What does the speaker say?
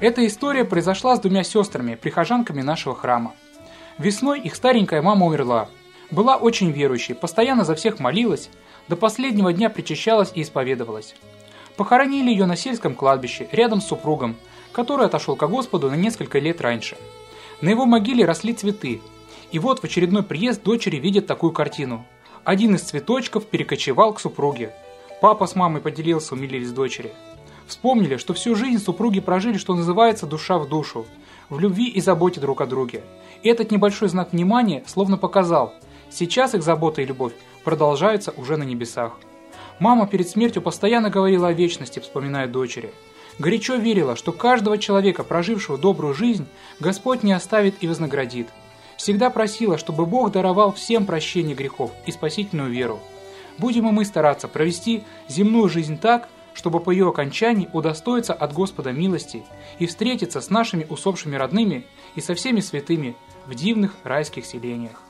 Эта история произошла с двумя сестрами, прихожанками нашего храма. Весной их старенькая мама умерла. Была очень верующей, постоянно за всех молилась, до последнего дня причащалась и исповедовалась. Похоронили ее на сельском кладбище, рядом с супругом, который отошел ко Господу на несколько лет раньше. На его могиле росли цветы, и вот в очередной приезд дочери видят такую картину. Один из цветочков перекочевал к супруге. Папа с мамой поделился, умилились дочери. Вспомнили, что всю жизнь супруги прожили, что называется, душа в душу, в любви и заботе друг о друге. И этот небольшой знак внимания словно показал, сейчас их забота и любовь продолжаются уже на небесах. Мама перед смертью постоянно говорила о вечности, вспоминая дочери. Горячо верила, что каждого человека, прожившего добрую жизнь, Господь не оставит и вознаградит. Всегда просила, чтобы Бог даровал всем прощение грехов и спасительную веру. Будем и мы стараться провести земную жизнь так, чтобы по ее окончании удостоиться от Господа милости и встретиться с нашими усопшими родными и со всеми святыми в дивных райских селениях.